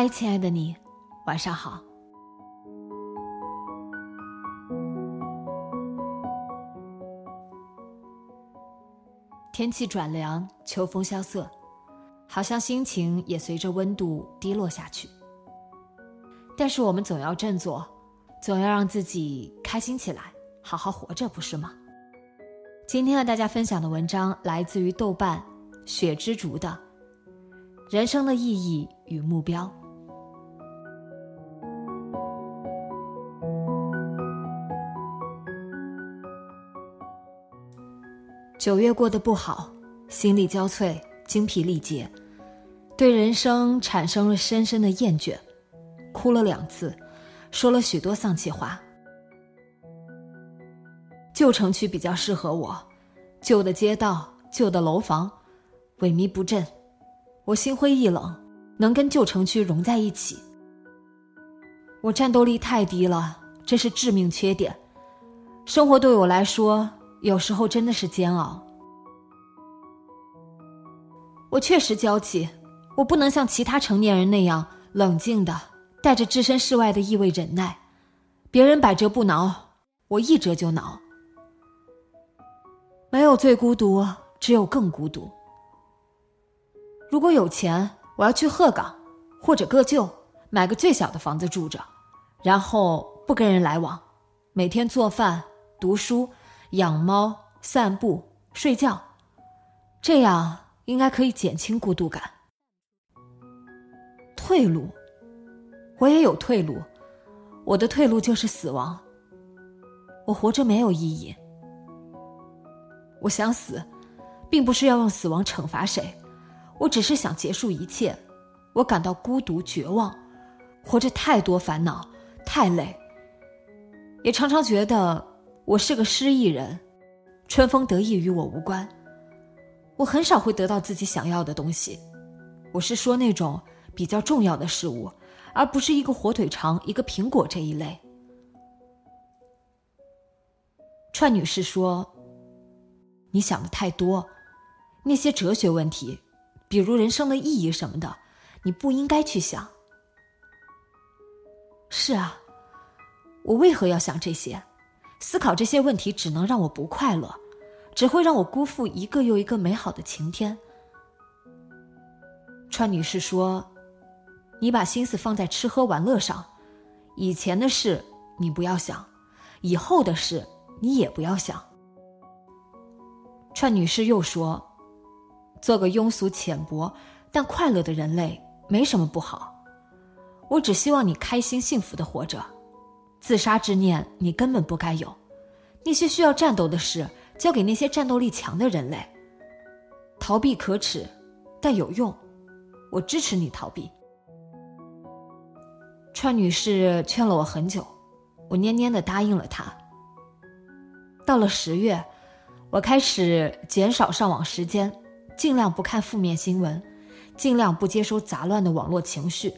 嗨，亲爱的你，晚上好。天气转凉，秋风萧瑟，好像心情也随着温度低落下去。但是我们总要振作，总要让自己开心起来，好好活着，不是吗？今天和大家分享的文章来自于豆瓣雪之竹的《人生的意义与目标》。九月过得不好，心力交瘁，精疲力竭，对人生产生了深深的厌倦，哭了两次，说了许多丧气话。旧城区比较适合我，旧的街道，旧的楼房，萎靡不振，我心灰意冷，能跟旧城区融在一起。我战斗力太低了，这是致命缺点。生活对我来说。有时候真的是煎熬。我确实娇气，我不能像其他成年人那样冷静的，带着置身事外的意味忍耐。别人百折不挠，我一折就挠。没有最孤独，只有更孤独。如果有钱，我要去鹤岗或者个旧，买个最小的房子住着，然后不跟人来往，每天做饭、读书。养猫、散步、睡觉，这样应该可以减轻孤独感。退路，我也有退路，我的退路就是死亡。我活着没有意义。我想死，并不是要用死亡惩罚谁，我只是想结束一切。我感到孤独、绝望，活着太多烦恼，太累，也常常觉得。我是个失意人，春风得意与我无关。我很少会得到自己想要的东西，我是说那种比较重要的事物，而不是一个火腿肠、一个苹果这一类。串女士说：“你想的太多，那些哲学问题，比如人生的意义什么的，你不应该去想。”是啊，我为何要想这些？思考这些问题只能让我不快乐，只会让我辜负一个又一个美好的晴天。川女士说：“你把心思放在吃喝玩乐上，以前的事你不要想，以后的事你也不要想。”川女士又说：“做个庸俗浅薄但快乐的人类没什么不好，我只希望你开心幸福的活着。”自杀之念，你根本不该有。那些需要战斗的事，交给那些战斗力强的人类。逃避可耻，但有用。我支持你逃避。川女士劝了我很久，我蔫蔫的答应了她。到了十月，我开始减少上网时间，尽量不看负面新闻，尽量不接收杂乱的网络情绪。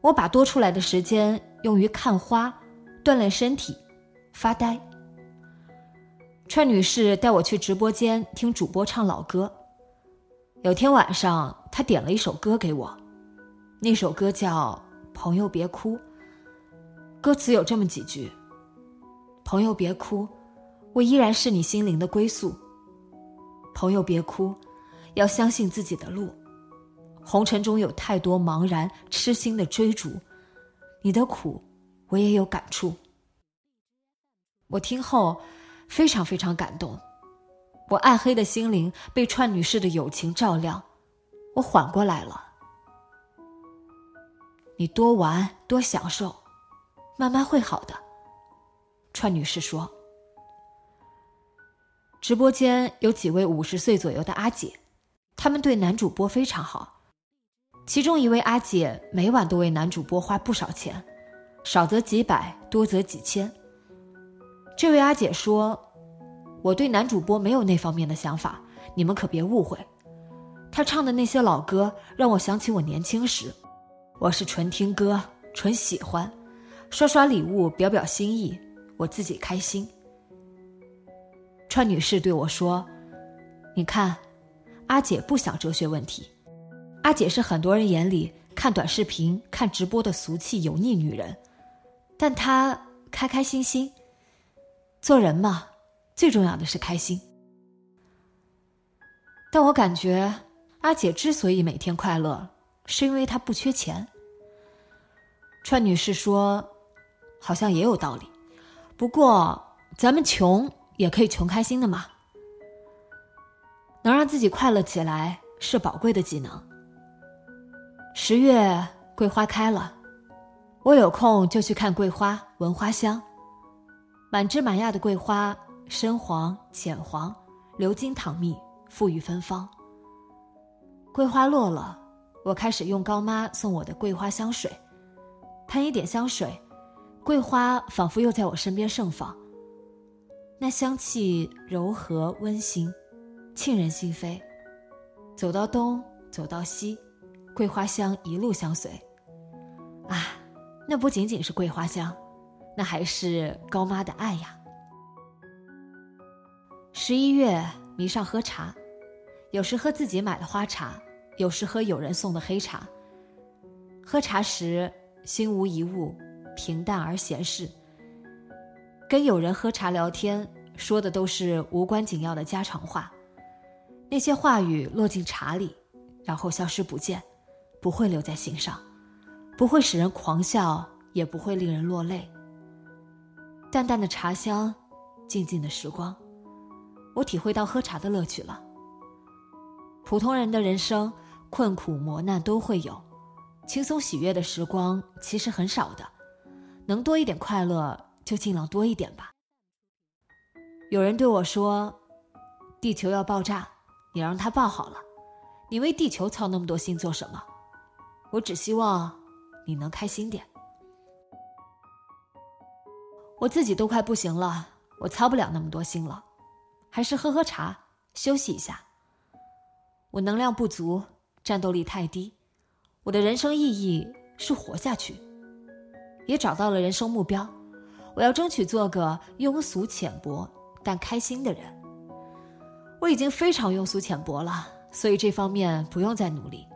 我把多出来的时间用于看花。锻炼身体，发呆。川女士带我去直播间听主播唱老歌。有天晚上，她点了一首歌给我，那首歌叫《朋友别哭》。歌词有这么几句：“朋友别哭，我依然是你心灵的归宿。朋友别哭，要相信自己的路。红尘中有太多茫然痴心的追逐，你的苦，我也有感触。我听后，非常非常感动，我暗黑的心灵被串女士的友情照亮，我缓过来了。你多玩多享受，慢慢会好的。串女士说。直播间有几位五十岁左右的阿姐，他们对男主播非常好。其中一位阿姐每晚都为男主播花不少钱，少则几百，多则几千。这位阿姐说：“我对男主播没有那方面的想法，你们可别误会。他唱的那些老歌让我想起我年轻时，我是纯听歌，纯喜欢，刷刷礼物表表心意，我自己开心。”川女士对我说：“你看，阿姐不想哲学问题。”阿姐是很多人眼里看短视频、看直播的俗气油腻女人，但她开开心心。做人嘛，最重要的是开心。但我感觉阿姐之所以每天快乐，是因为她不缺钱。川女士说：“好像也有道理，不过咱们穷也可以穷开心的嘛。能让自己快乐起来是宝贵的技能。”十月桂花开了，我有空就去看桂花，闻花香。满枝满桠的桂花，深黄、浅黄，流金淌蜜，馥郁芬芳。桂花落了，我开始用高妈送我的桂花香水，喷一点香水，桂花仿佛又在我身边盛放。那香气柔和温馨，沁人心扉。走到东，走到西。桂花香一路相随，啊，那不仅仅是桂花香，那还是高妈的爱呀。十一月迷上喝茶，有时喝自己买的花茶，有时喝友人送的黑茶。喝茶时心无一物，平淡而闲适。跟友人喝茶聊天，说的都是无关紧要的家常话，那些话语落进茶里，然后消失不见。不会留在心上，不会使人狂笑，也不会令人落泪。淡淡的茶香，静静的时光，我体会到喝茶的乐趣了。普通人的人生，困苦磨难都会有，轻松喜悦的时光其实很少的，能多一点快乐就尽量多一点吧。有人对我说：“地球要爆炸，你让它爆好了，你为地球操那么多心做什么？”我只希望你能开心点。我自己都快不行了，我操不了那么多心了，还是喝喝茶，休息一下。我能量不足，战斗力太低，我的人生意义是活下去，也找到了人生目标。我要争取做个庸俗浅薄但开心的人。我已经非常庸俗浅薄了，所以这方面不用再努力。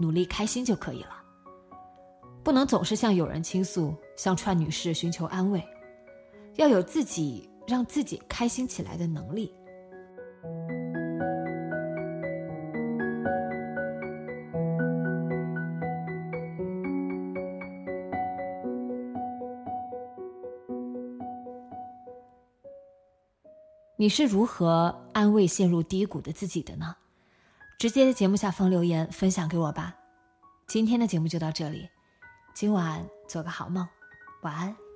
努力开心就可以了，不能总是向有人倾诉，向串女士寻求安慰，要有自己让自己开心起来的能力。你是如何安慰陷入低谷的自己的呢？直接在节目下方留言分享给我吧。今天的节目就到这里，今晚做个好梦，晚安。